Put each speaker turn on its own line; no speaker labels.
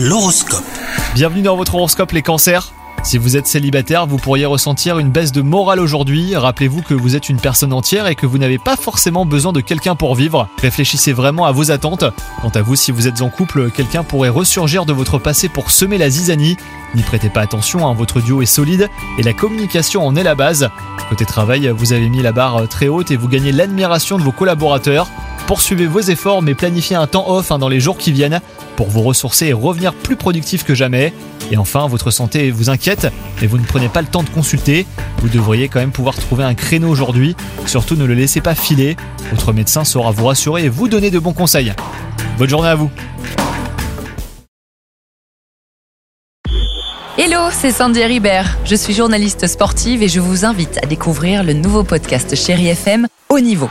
L'horoscope.
Bienvenue dans votre horoscope les cancers. Si vous êtes célibataire, vous pourriez ressentir une baisse de morale aujourd'hui. Rappelez-vous que vous êtes une personne entière et que vous n'avez pas forcément besoin de quelqu'un pour vivre. Réfléchissez vraiment à vos attentes. Quant à vous, si vous êtes en couple, quelqu'un pourrait ressurgir de votre passé pour semer la zizanie. N'y prêtez pas attention, hein, votre duo est solide et la communication en est la base. Côté travail, vous avez mis la barre très haute et vous gagnez l'admiration de vos collaborateurs. Poursuivez vos efforts mais planifiez un temps off hein, dans les jours qui viennent pour vous ressourcer et revenir plus productif que jamais. Et enfin, votre santé vous inquiète, mais vous ne prenez pas le temps de consulter. Vous devriez quand même pouvoir trouver un créneau aujourd'hui. Surtout ne le laissez pas filer. Votre médecin saura vous rassurer et vous donner de bons conseils. Bonne journée à vous
Hello, c'est Sandy Ribert. Je suis journaliste sportive et je vous invite à découvrir le nouveau podcast Chéri FM Haut Niveau.